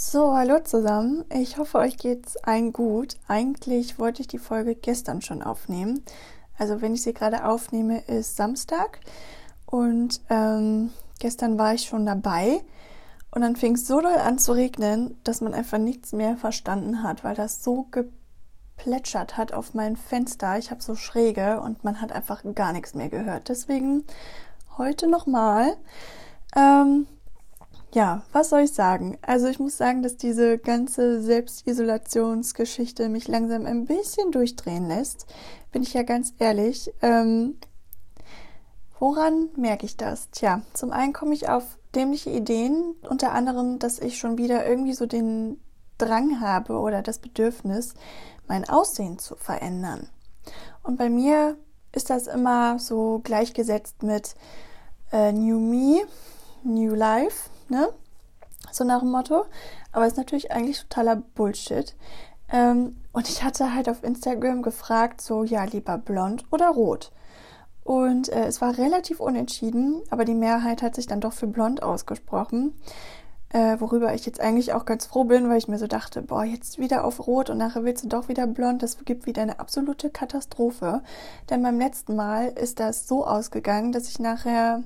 So, hallo zusammen. Ich hoffe, euch geht's allen gut. Eigentlich wollte ich die Folge gestern schon aufnehmen. Also, wenn ich sie gerade aufnehme, ist Samstag. Und ähm, gestern war ich schon dabei. Und dann fing es so doll an zu regnen, dass man einfach nichts mehr verstanden hat, weil das so geplätschert hat auf mein Fenster. Ich habe so schräge und man hat einfach gar nichts mehr gehört. Deswegen heute nochmal. Ähm, ja, was soll ich sagen? Also ich muss sagen, dass diese ganze Selbstisolationsgeschichte mich langsam ein bisschen durchdrehen lässt. Bin ich ja ganz ehrlich. Ähm, woran merke ich das? Tja, zum einen komme ich auf dämliche Ideen, unter anderem, dass ich schon wieder irgendwie so den Drang habe oder das Bedürfnis, mein Aussehen zu verändern. Und bei mir ist das immer so gleichgesetzt mit äh, New Me, New Life ne? So nach dem Motto. Aber ist natürlich eigentlich totaler Bullshit. Ähm, und ich hatte halt auf Instagram gefragt, so, ja, lieber blond oder rot. Und äh, es war relativ unentschieden, aber die Mehrheit hat sich dann doch für blond ausgesprochen. Äh, worüber ich jetzt eigentlich auch ganz froh bin, weil ich mir so dachte, boah, jetzt wieder auf Rot und nachher willst du doch wieder blond. Das gibt wieder eine absolute Katastrophe. Denn beim letzten Mal ist das so ausgegangen, dass ich nachher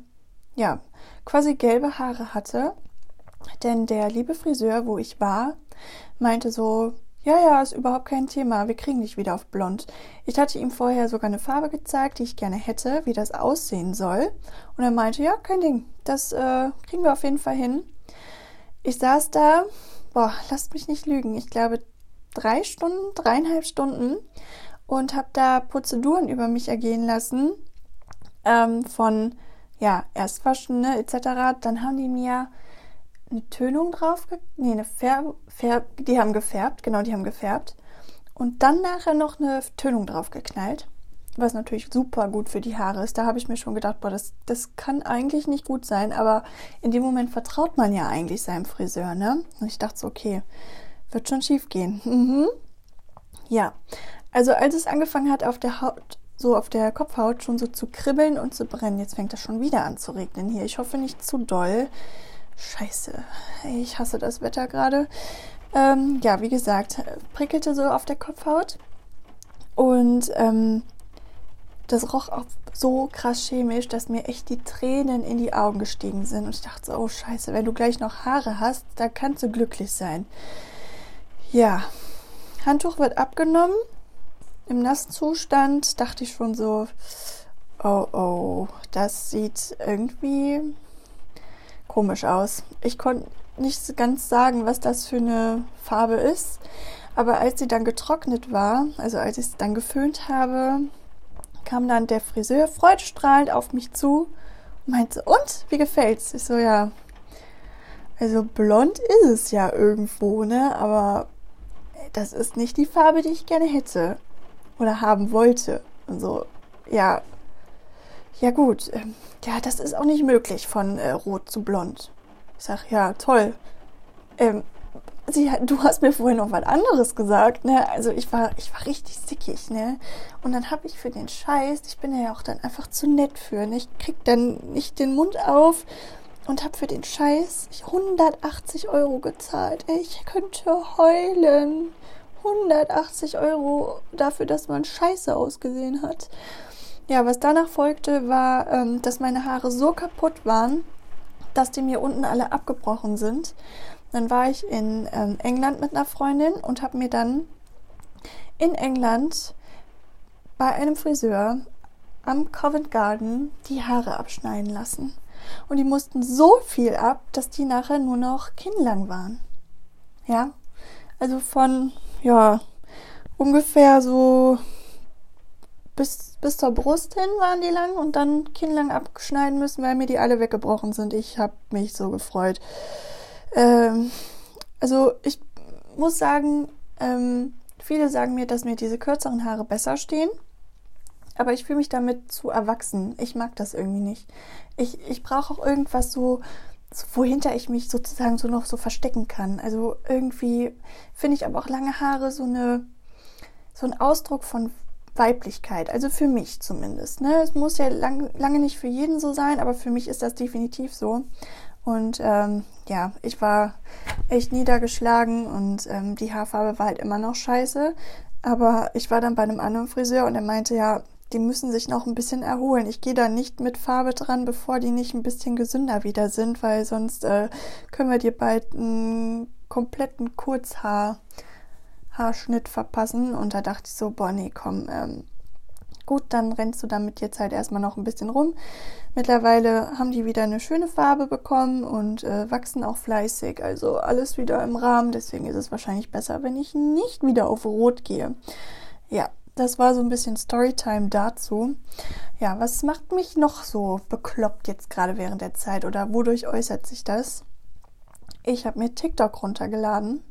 ja, quasi gelbe Haare hatte. Denn der liebe Friseur, wo ich war, meinte so, ja, ja, ist überhaupt kein Thema, wir kriegen dich wieder auf blond. Ich hatte ihm vorher sogar eine Farbe gezeigt, die ich gerne hätte, wie das aussehen soll. Und er meinte, ja, kein Ding, das äh, kriegen wir auf jeden Fall hin. Ich saß da, boah, lasst mich nicht lügen, ich glaube drei Stunden, dreieinhalb Stunden und habe da Prozeduren über mich ergehen lassen ähm, von ja, erst waschen, ne, etc. Dann haben die mir eine Tönung drauf, nee, eine Färb, Färb, die haben gefärbt, genau, die haben gefärbt. Und dann nachher noch eine Tönung drauf geknallt, was natürlich super gut für die Haare ist. Da habe ich mir schon gedacht, boah, das, das kann eigentlich nicht gut sein, aber in dem Moment vertraut man ja eigentlich seinem Friseur, ne? Und ich dachte so, okay, wird schon schief gehen. Mhm. Ja, also als es angefangen hat, auf der Haut so auf der Kopfhaut schon so zu kribbeln und zu brennen. Jetzt fängt das schon wieder an zu regnen hier. Ich hoffe nicht zu doll. Scheiße. Ich hasse das Wetter gerade. Ähm, ja, wie gesagt, prickelte so auf der Kopfhaut. Und ähm, das roch auch so krass chemisch, dass mir echt die Tränen in die Augen gestiegen sind. Und ich dachte so, oh scheiße, wenn du gleich noch Haare hast, da kannst du glücklich sein. Ja, Handtuch wird abgenommen im nassen Zustand dachte ich schon so, oh oh, das sieht irgendwie komisch aus. Ich konnte nicht ganz sagen, was das für eine Farbe ist. Aber als sie dann getrocknet war, also als ich es dann geföhnt habe, kam dann der Friseur freudestrahlend auf mich zu und meinte, und, wie gefällt's? Ich so, ja, also blond ist es ja irgendwo, ne? Aber das ist nicht die Farbe, die ich gerne hätte oder haben wollte. Und so, ja, ja gut, ähm, ja, das ist auch nicht möglich von äh, rot zu blond. Ich sag, ja, toll. Ähm, sie, du hast mir vorhin noch was anderes gesagt, ne? Also ich war, ich war richtig sickig, ne? Und dann habe ich für den Scheiß, ich bin ja auch dann einfach zu nett für, ne? Ich krieg dann nicht den Mund auf und habe für den Scheiß 180 Euro gezahlt. Ey, ich könnte heulen. 180 Euro dafür, dass man scheiße ausgesehen hat. Ja, was danach folgte, war, ähm, dass meine Haare so kaputt waren, dass die mir unten alle abgebrochen sind. Dann war ich in ähm, England mit einer Freundin und habe mir dann in England bei einem Friseur am Covent Garden die Haare abschneiden lassen. Und die mussten so viel ab, dass die nachher nur noch kinnlang waren. Ja, also von ja, ungefähr so bis, bis zur Brust hin waren die lang und dann kinnlang abschneiden müssen, weil mir die alle weggebrochen sind. Ich habe mich so gefreut. Ähm, also ich muss sagen, ähm, viele sagen mir, dass mir diese kürzeren Haare besser stehen. Aber ich fühle mich damit zu erwachsen. Ich mag das irgendwie nicht. Ich, ich brauche auch irgendwas so, wohinter ich mich sozusagen so noch so verstecken kann. Also irgendwie finde ich aber auch lange Haare so eine so ein Ausdruck von Weiblichkeit, also für mich zumindest. Ne? Es muss ja lang, lange nicht für jeden so sein, aber für mich ist das definitiv so. Und ähm, ja, ich war echt niedergeschlagen und ähm, die Haarfarbe war halt immer noch scheiße. Aber ich war dann bei einem anderen Friseur und er meinte, ja, die müssen sich noch ein bisschen erholen. Ich gehe da nicht mit Farbe dran, bevor die nicht ein bisschen gesünder wieder sind, weil sonst äh, können wir dir bald einen kompletten Kurzhaar Haarschnitt verpassen. Und da dachte ich so, boah, nee, komm, ähm, gut, dann rennst du damit jetzt halt erstmal noch ein bisschen rum. Mittlerweile haben die wieder eine schöne Farbe bekommen und äh, wachsen auch fleißig. Also alles wieder im Rahmen. Deswegen ist es wahrscheinlich besser, wenn ich nicht wieder auf Rot gehe. Ja, das war so ein bisschen Storytime dazu. Ja, was macht mich noch so bekloppt jetzt gerade während der Zeit oder wodurch äußert sich das? Ich habe mir TikTok runtergeladen.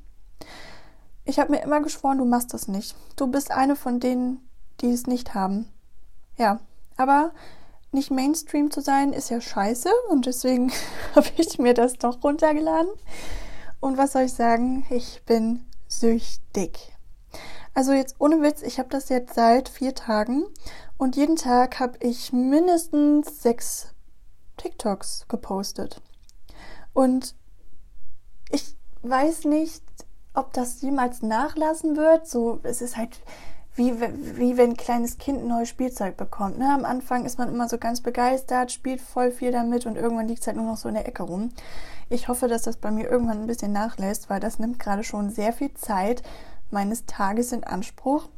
Ich habe mir immer geschworen, du machst das nicht. Du bist eine von denen, die es nicht haben. Ja, aber nicht Mainstream zu sein ist ja scheiße und deswegen habe ich mir das doch runtergeladen. Und was soll ich sagen? Ich bin süchtig. Also jetzt ohne Witz, ich habe das jetzt seit vier Tagen und jeden Tag habe ich mindestens sechs TikToks gepostet. Und ich weiß nicht, ob das jemals nachlassen wird. So, es ist halt wie, wie wenn ein kleines Kind ein neues Spielzeug bekommt. Ne? Am Anfang ist man immer so ganz begeistert, spielt voll viel damit und irgendwann liegt es halt nur noch so in der Ecke rum. Ich hoffe, dass das bei mir irgendwann ein bisschen nachlässt, weil das nimmt gerade schon sehr viel Zeit meines Tages in Anspruch.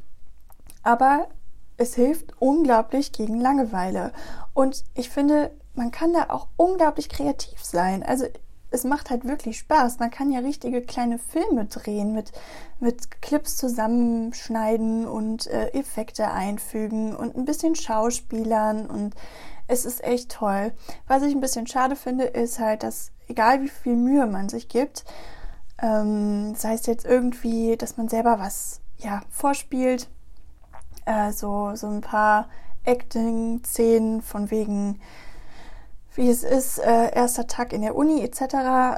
Aber es hilft unglaublich gegen Langeweile. Und ich finde, man kann da auch unglaublich kreativ sein. Also es macht halt wirklich Spaß. Man kann ja richtige kleine Filme drehen, mit, mit Clips zusammenschneiden und äh, Effekte einfügen und ein bisschen Schauspielern und es ist echt toll. Was ich ein bisschen schade finde, ist halt, dass egal wie viel Mühe man sich gibt, ähm, sei es jetzt irgendwie, dass man selber was ja, vorspielt, äh, so, so ein paar Acting-Szenen von wegen, wie es ist, äh, erster Tag in der Uni etc.,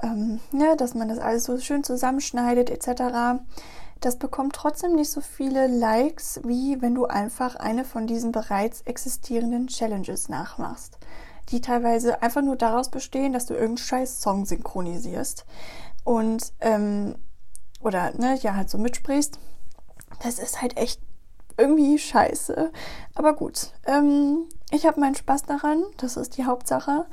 ähm, ne, dass man das alles so schön zusammenschneidet etc., das bekommt trotzdem nicht so viele Likes, wie wenn du einfach eine von diesen bereits existierenden Challenges nachmachst, die teilweise einfach nur daraus bestehen, dass du irgendeinen scheiß Song synchronisierst und ähm, oder ne, ja halt so mitsprichst, das ist halt echt irgendwie scheiße. Aber gut, ähm, ich habe meinen Spaß daran, das ist die Hauptsache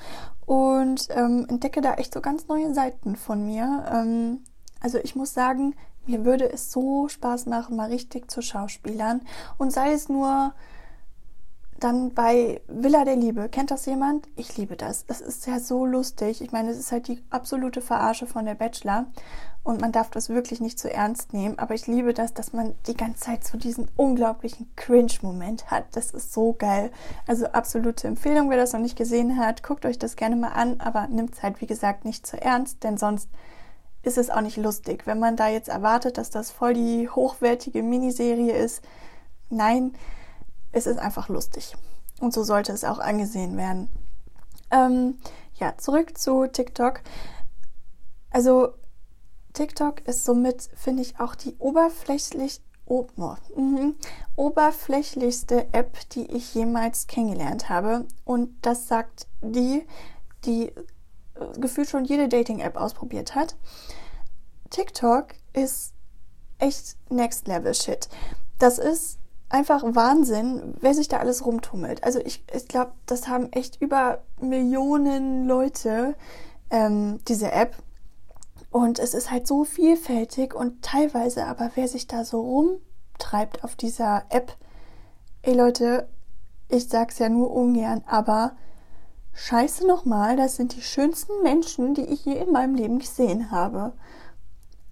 und ähm, entdecke da echt so ganz neue Seiten von mir. Ähm, also ich muss sagen, mir würde es so Spaß machen, mal richtig zu Schauspielern und sei es nur dann bei Villa der Liebe, kennt das jemand? Ich liebe das. Es ist ja so lustig. Ich meine, es ist halt die absolute Verarsche von der Bachelor und man darf das wirklich nicht zu ernst nehmen. Aber ich liebe das, dass man die ganze Zeit so diesen unglaublichen Cringe-Moment hat. Das ist so geil. Also absolute Empfehlung, wer das noch nicht gesehen hat, guckt euch das gerne mal an, aber nimmt es halt, wie gesagt, nicht zu ernst, denn sonst ist es auch nicht lustig. Wenn man da jetzt erwartet, dass das voll die hochwertige Miniserie ist, nein, es ist einfach lustig. Und so sollte es auch angesehen werden. Ähm, ja, zurück zu TikTok. Also TikTok ist somit, finde ich, auch die oberflächlich, oh, mm, oberflächlichste App, die ich jemals kennengelernt habe. Und das sagt die, die äh, gefühlt schon jede Dating-App ausprobiert hat. TikTok ist echt Next Level Shit. Das ist einfach Wahnsinn, wer sich da alles rumtummelt. Also ich, ich glaube, das haben echt über Millionen Leute ähm, diese App. Und es ist halt so vielfältig und teilweise aber wer sich da so rumtreibt auf dieser App, ey Leute, ich sag's ja nur ungern, aber scheiße nochmal, das sind die schönsten Menschen, die ich je in meinem Leben gesehen habe.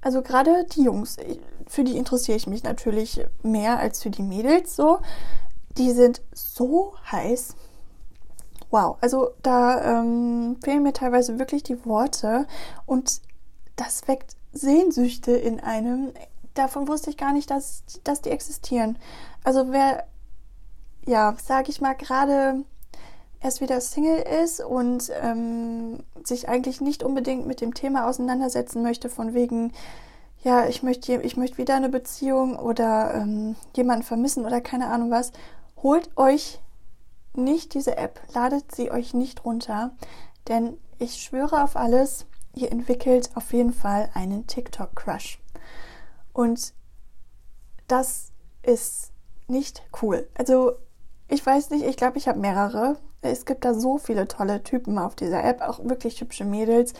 Also gerade die Jungs, für die interessiere ich mich natürlich mehr als für die Mädels so. Die sind so heiß. Wow, also da ähm, fehlen mir teilweise wirklich die Worte und das weckt Sehnsüchte in einem. Davon wusste ich gar nicht, dass, dass die existieren. Also wer, ja, sage ich mal, gerade erst wieder Single ist und ähm, sich eigentlich nicht unbedingt mit dem Thema auseinandersetzen möchte, von wegen, ja, ich möchte, ich möchte wieder eine Beziehung oder ähm, jemanden vermissen oder keine Ahnung was, holt euch nicht diese App, ladet sie euch nicht runter. Denn ich schwöre auf alles, ihr entwickelt auf jeden Fall einen TikTok-Crush. Und das ist nicht cool. Also ich weiß nicht, ich glaube, ich habe mehrere. Es gibt da so viele tolle Typen auf dieser App, auch wirklich hübsche Mädels.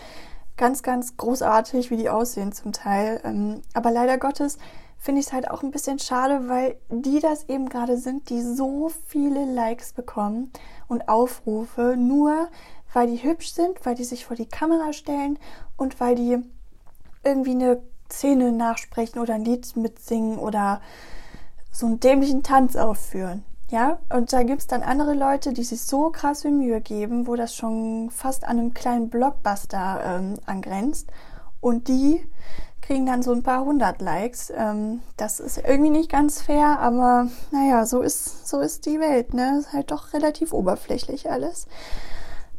Ganz, ganz großartig, wie die aussehen zum Teil. Ähm, aber leider Gottes finde ich es halt auch ein bisschen schade, weil die das eben gerade sind, die so viele Likes bekommen und Aufrufe, nur weil die hübsch sind, weil die sich vor die Kamera stellen und weil die irgendwie eine Szene nachsprechen oder ein Lied mitsingen oder so einen dämlichen Tanz aufführen. Ja, und da gibt es dann andere Leute, die sich so krass viel Mühe geben, wo das schon fast an einem kleinen Blockbuster ähm, angrenzt. Und die kriegen dann so ein paar hundert Likes. Ähm, das ist irgendwie nicht ganz fair, aber naja, so ist, so ist die Welt, ne? Ist halt doch relativ oberflächlich alles.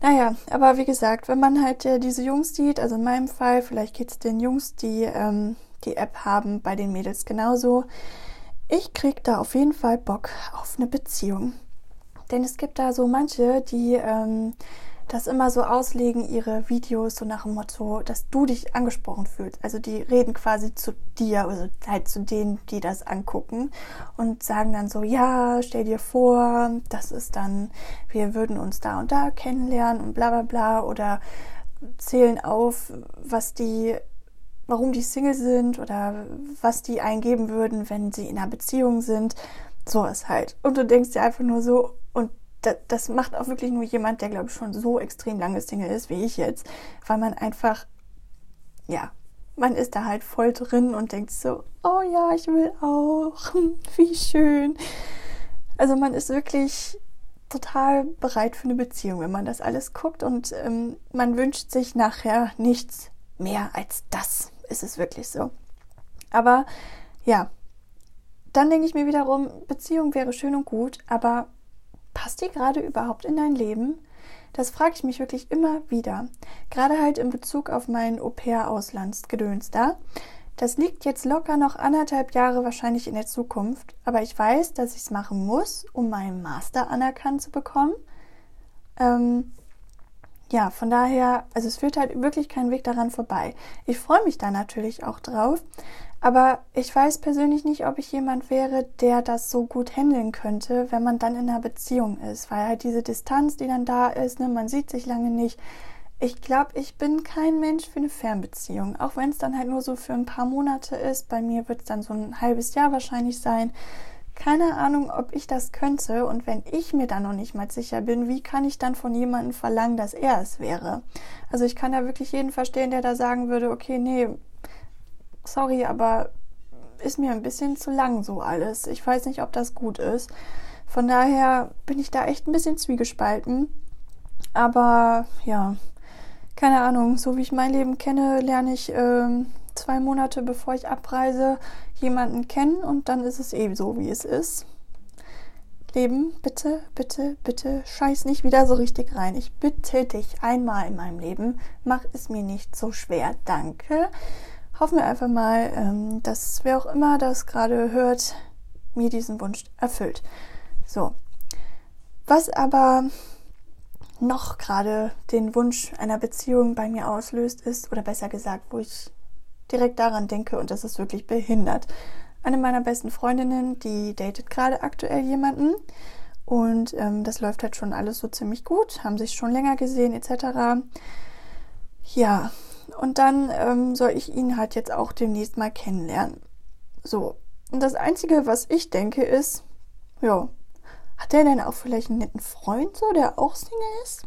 Naja, aber wie gesagt, wenn man halt äh, diese Jungs sieht, also in meinem Fall, vielleicht geht es den Jungs, die ähm, die App haben, bei den Mädels genauso ich krieg da auf jeden Fall Bock auf eine Beziehung. Denn es gibt da so manche, die ähm, das immer so auslegen, ihre Videos so nach dem Motto, dass du dich angesprochen fühlst. Also die reden quasi zu dir, also halt zu denen, die das angucken und sagen dann so, ja, stell dir vor, das ist dann, wir würden uns da und da kennenlernen und bla bla bla oder zählen auf, was die warum die Single sind oder was die eingeben würden, wenn sie in einer Beziehung sind. So ist halt. Und du denkst dir einfach nur so, und das, das macht auch wirklich nur jemand, der, glaube ich, schon so extrem lange Single ist wie ich jetzt, weil man einfach, ja, man ist da halt voll drin und denkt so, oh ja, ich will auch, wie schön. Also man ist wirklich total bereit für eine Beziehung, wenn man das alles guckt und ähm, man wünscht sich nachher nichts mehr als das ist es wirklich so. Aber ja, dann denke ich mir wiederum, Beziehung wäre schön und gut, aber passt die gerade überhaupt in dein Leben? Das frage ich mich wirklich immer wieder. Gerade halt in Bezug auf mein Au-pair-Auslandsgedöns da. Das liegt jetzt locker noch anderthalb Jahre wahrscheinlich in der Zukunft, aber ich weiß, dass ich es machen muss, um meinen Master anerkannt zu bekommen. Ähm, ja, von daher, also es führt halt wirklich kein Weg daran vorbei. Ich freue mich da natürlich auch drauf, aber ich weiß persönlich nicht, ob ich jemand wäre, der das so gut handeln könnte, wenn man dann in einer Beziehung ist, weil halt diese Distanz, die dann da ist, ne, man sieht sich lange nicht. Ich glaube, ich bin kein Mensch für eine Fernbeziehung, auch wenn es dann halt nur so für ein paar Monate ist. Bei mir wird es dann so ein halbes Jahr wahrscheinlich sein keine Ahnung, ob ich das könnte. Und wenn ich mir da noch nicht mal sicher bin, wie kann ich dann von jemandem verlangen, dass er es wäre? Also ich kann da wirklich jeden verstehen, der da sagen würde, okay, nee, sorry, aber ist mir ein bisschen zu lang so alles. Ich weiß nicht, ob das gut ist. Von daher bin ich da echt ein bisschen zwiegespalten. Aber ja, keine Ahnung, so wie ich mein Leben kenne, lerne ich ähm, zwei Monate bevor ich abreise jemanden kennen und dann ist es eben so, wie es ist. Leben, bitte, bitte, bitte, scheiß nicht wieder so richtig rein. Ich bitte dich einmal in meinem Leben, mach es mir nicht so schwer. Danke. Hoffen wir einfach mal, ähm, dass wer auch immer das gerade hört, mir diesen Wunsch erfüllt. So. Was aber noch gerade den Wunsch einer Beziehung bei mir auslöst, ist, oder besser gesagt, wo ich direkt daran denke und das ist wirklich behindert. Eine meiner besten Freundinnen, die datet gerade aktuell jemanden und ähm, das läuft halt schon alles so ziemlich gut, haben sich schon länger gesehen etc. Ja, und dann ähm, soll ich ihn halt jetzt auch demnächst mal kennenlernen. So, und das Einzige, was ich denke, ist, ja, hat der denn auch vielleicht einen netten Freund so, der auch Single ist?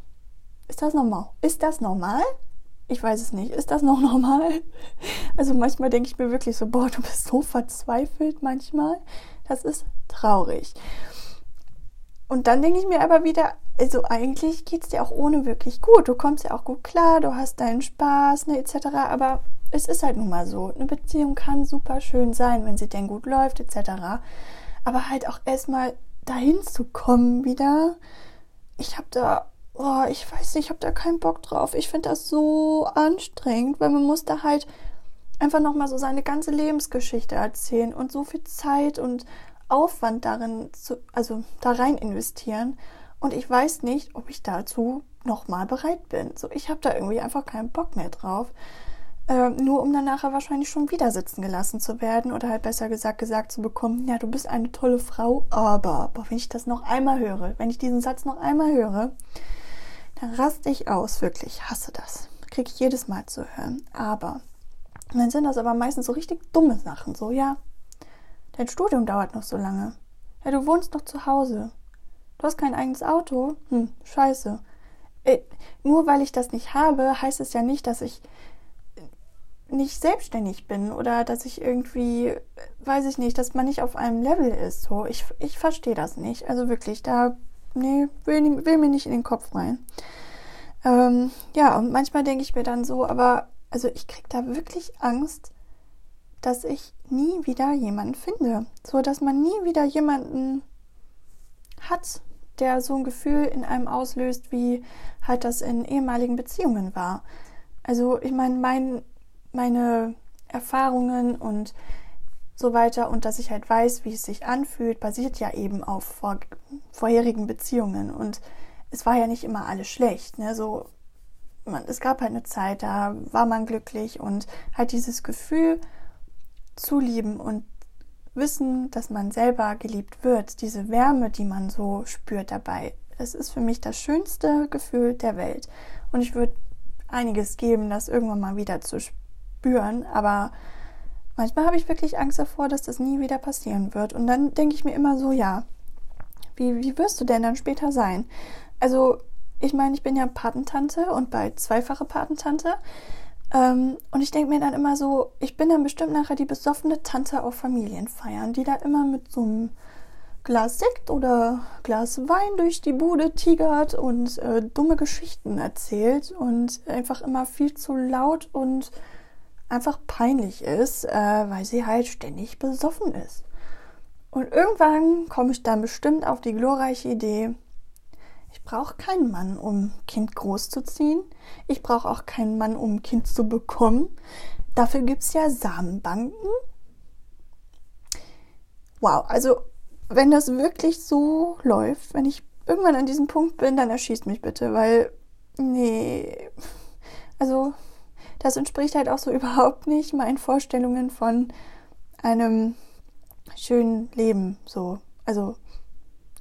Ist das normal? Ist das normal? Ich weiß es nicht. Ist das noch normal? Also manchmal denke ich mir wirklich so, boah, du bist so verzweifelt manchmal. Das ist traurig. Und dann denke ich mir aber wieder, also eigentlich geht es dir auch ohne wirklich gut. Du kommst ja auch gut klar, du hast deinen Spaß, ne, etc. Aber es ist halt nun mal so. Eine Beziehung kann super schön sein, wenn sie denn gut läuft, etc. Aber halt auch erstmal dahin zu kommen wieder. Ich habe da oh, ich weiß nicht, ich habe da keinen Bock drauf. Ich finde das so anstrengend, weil man muss da halt einfach nochmal so seine ganze Lebensgeschichte erzählen und so viel Zeit und Aufwand darin zu, also da rein investieren. Und ich weiß nicht, ob ich dazu nochmal bereit bin. So, ich habe da irgendwie einfach keinen Bock mehr drauf. Äh, nur um dann nachher wahrscheinlich schon wieder sitzen gelassen zu werden oder halt besser gesagt gesagt zu bekommen, ja, du bist eine tolle Frau, aber, boah, wenn ich das noch einmal höre, wenn ich diesen Satz noch einmal höre, dann raste ich aus, wirklich, hasse das. Kriege ich jedes Mal zu hören. Aber, dann sind das aber meistens so richtig dumme Sachen, so, ja, dein Studium dauert noch so lange. Ja, du wohnst noch zu Hause. Du hast kein eigenes Auto? Hm, scheiße. Äh, nur weil ich das nicht habe, heißt es ja nicht, dass ich nicht selbstständig bin oder dass ich irgendwie, weiß ich nicht, dass man nicht auf einem Level ist. So, ich, ich verstehe das nicht. Also wirklich, da, nee, will, will mir nicht in den Kopf rein. Ähm, ja, und manchmal denke ich mir dann so, aber, also ich kriege da wirklich Angst, dass ich nie wieder jemanden finde. So, dass man nie wieder jemanden hat, der so ein Gefühl in einem auslöst, wie halt das in ehemaligen Beziehungen war. Also, ich meine, mein meine Erfahrungen und so weiter und dass ich halt weiß, wie es sich anfühlt, basiert ja eben auf vor, vorherigen Beziehungen und es war ja nicht immer alles schlecht, ne? So man, es gab halt eine Zeit, da war man glücklich und halt dieses Gefühl zu lieben und wissen, dass man selber geliebt wird, diese Wärme, die man so spürt dabei, es ist für mich das schönste Gefühl der Welt und ich würde einiges geben, das irgendwann mal wieder zu spüren spüren, aber manchmal habe ich wirklich Angst davor, dass das nie wieder passieren wird. Und dann denke ich mir immer so, ja, wie, wie wirst du denn dann später sein? Also, ich meine, ich bin ja Patentante und bald zweifache Patentante. Ähm, und ich denke mir dann immer so, ich bin dann bestimmt nachher die besoffene Tante auf Familienfeiern, die da immer mit so einem Glas Sekt oder Glas Wein durch die Bude tigert und äh, dumme Geschichten erzählt und einfach immer viel zu laut und einfach peinlich ist, äh, weil sie halt ständig besoffen ist. Und irgendwann komme ich dann bestimmt auf die glorreiche Idee, ich brauche keinen Mann, um Kind großzuziehen. Ich brauche auch keinen Mann, um Kind zu bekommen. Dafür gibt es ja Samenbanken. Wow, also wenn das wirklich so läuft, wenn ich irgendwann an diesem Punkt bin, dann erschießt mich bitte, weil, nee, also das entspricht halt auch so überhaupt nicht meinen Vorstellungen von einem schönen Leben. So, also,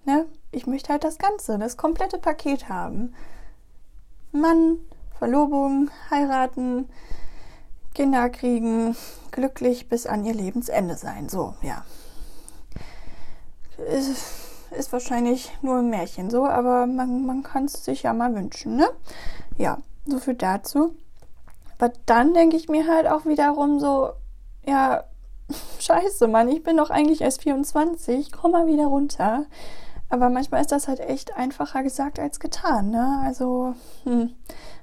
ne? Ich möchte halt das Ganze, das komplette Paket haben. Mann, Verlobung, heiraten, Kinder kriegen, glücklich bis an ihr Lebensende sein. So, ja. Ist, ist wahrscheinlich nur ein Märchen so, aber man, man kann es sich ja mal wünschen, ne? Ja, so viel dazu. Aber dann denke ich mir halt auch wiederum so, ja, scheiße, Mann, ich bin doch eigentlich erst 24, komm mal wieder runter. Aber manchmal ist das halt echt einfacher gesagt als getan, ne? Also, hm.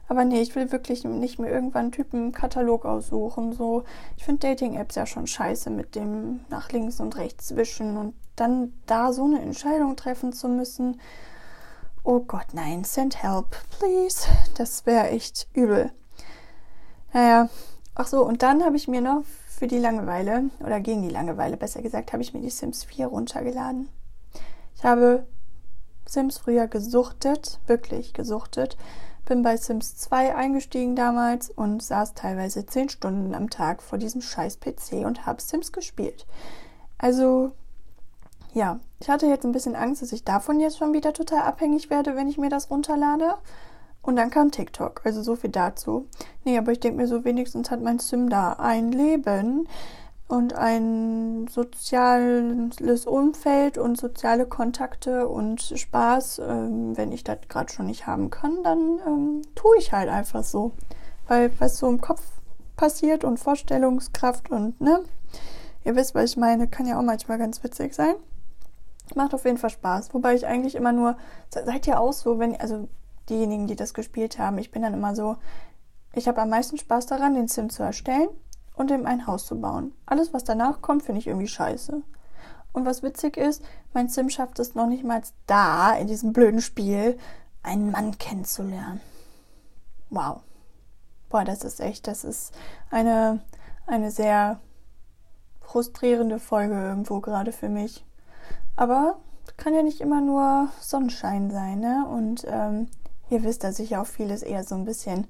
Aber nee, ich will wirklich nicht mehr irgendwann einen Typen Katalog aussuchen. So, ich finde Dating-Apps ja schon scheiße mit dem nach links und rechts wischen und dann da so eine Entscheidung treffen zu müssen. Oh Gott, nein, send help, please. Das wäre echt übel. Naja, ach so, und dann habe ich mir noch für die Langeweile, oder gegen die Langeweile besser gesagt, habe ich mir die Sims 4 runtergeladen. Ich habe Sims früher gesuchtet, wirklich gesuchtet. Bin bei Sims 2 eingestiegen damals und saß teilweise 10 Stunden am Tag vor diesem scheiß PC und habe Sims gespielt. Also, ja, ich hatte jetzt ein bisschen Angst, dass ich davon jetzt schon wieder total abhängig werde, wenn ich mir das runterlade. Und dann kam TikTok, also so viel dazu. Nee, aber ich denke mir so, wenigstens hat mein Sim da ein Leben und ein soziales Umfeld und soziale Kontakte und Spaß. Ähm, wenn ich das gerade schon nicht haben kann, dann ähm, tue ich halt einfach so. Weil was so im Kopf passiert und Vorstellungskraft und, ne? Ihr wisst, was ich meine, kann ja auch manchmal ganz witzig sein. Macht auf jeden Fall Spaß. Wobei ich eigentlich immer nur, seid ihr auch so, wenn, also diejenigen, die das gespielt haben. Ich bin dann immer so, ich habe am meisten Spaß daran, den Sim zu erstellen und ihm ein Haus zu bauen. Alles, was danach kommt, finde ich irgendwie scheiße. Und was witzig ist, mein Sim schafft es noch nicht mal da, in diesem blöden Spiel, einen Mann kennenzulernen. Wow. Boah, das ist echt, das ist eine, eine sehr frustrierende Folge irgendwo gerade für mich. Aber kann ja nicht immer nur Sonnenschein sein, ne? Und ähm, ihr wisst, dass ich auch vieles eher so ein bisschen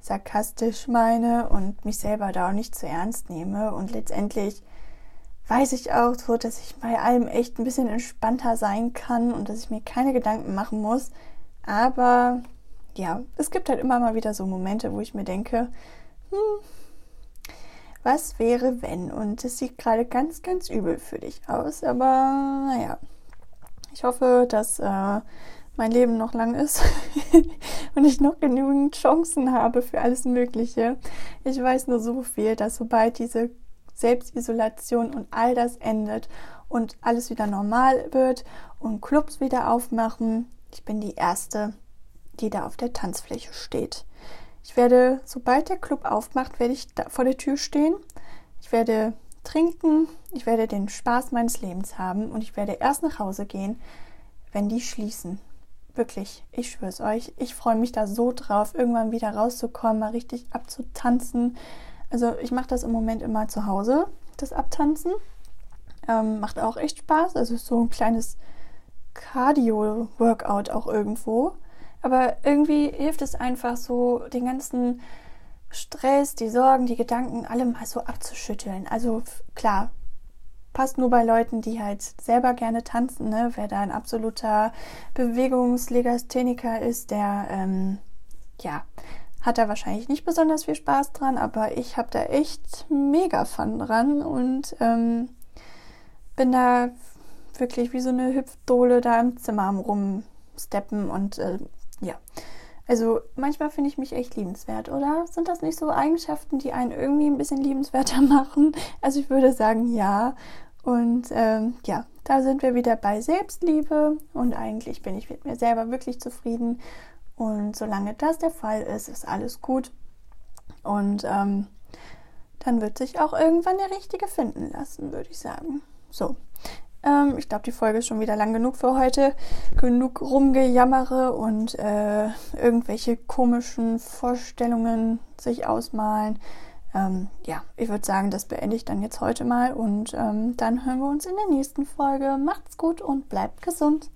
sarkastisch meine und mich selber da auch nicht zu ernst nehme. Und letztendlich weiß ich auch so, dass ich bei allem echt ein bisschen entspannter sein kann und dass ich mir keine Gedanken machen muss. Aber ja, es gibt halt immer mal wieder so Momente, wo ich mir denke, hm, was wäre wenn? Und es sieht gerade ganz, ganz übel für dich aus. Aber naja, ich hoffe, dass äh, mein Leben noch lang ist und ich noch genügend Chancen habe für alles Mögliche. Ich weiß nur so viel, dass sobald diese Selbstisolation und all das endet und alles wieder normal wird und Clubs wieder aufmachen, ich bin die Erste, die da auf der Tanzfläche steht. Ich werde, sobald der Club aufmacht, werde ich da vor der Tür stehen. Ich werde trinken, ich werde den Spaß meines Lebens haben und ich werde erst nach Hause gehen, wenn die schließen. Wirklich, ich schwöre es euch. Ich freue mich da so drauf, irgendwann wieder rauszukommen, mal richtig abzutanzen. Also ich mache das im Moment immer zu Hause, das Abtanzen. Ähm, macht auch echt Spaß. Also so ein kleines Cardio-Workout auch irgendwo. Aber irgendwie hilft es einfach so, den ganzen Stress, die Sorgen, die Gedanken alle mal so abzuschütteln. Also klar, passt nur bei Leuten, die halt selber gerne tanzen. Ne? Wer da ein absoluter Bewegungslegastheniker ist, der ähm, ja hat da wahrscheinlich nicht besonders viel Spaß dran, aber ich habe da echt mega Fun dran und ähm, bin da wirklich wie so eine Hüpfdohle da im Zimmer am rumsteppen und äh, ja. Also manchmal finde ich mich echt liebenswert, oder? Sind das nicht so Eigenschaften, die einen irgendwie ein bisschen liebenswerter machen? Also ich würde sagen, ja. Und ähm, ja, da sind wir wieder bei Selbstliebe und eigentlich bin ich mit mir selber wirklich zufrieden. Und solange das der Fall ist, ist alles gut. Und ähm, dann wird sich auch irgendwann der Richtige finden lassen, würde ich sagen. So, ähm, ich glaube, die Folge ist schon wieder lang genug für heute. Genug rumgejammere und äh, irgendwelche komischen Vorstellungen sich ausmalen. Ähm, ja, ich würde sagen, das beende ich dann jetzt heute mal und ähm, dann hören wir uns in der nächsten Folge. Macht's gut und bleibt gesund.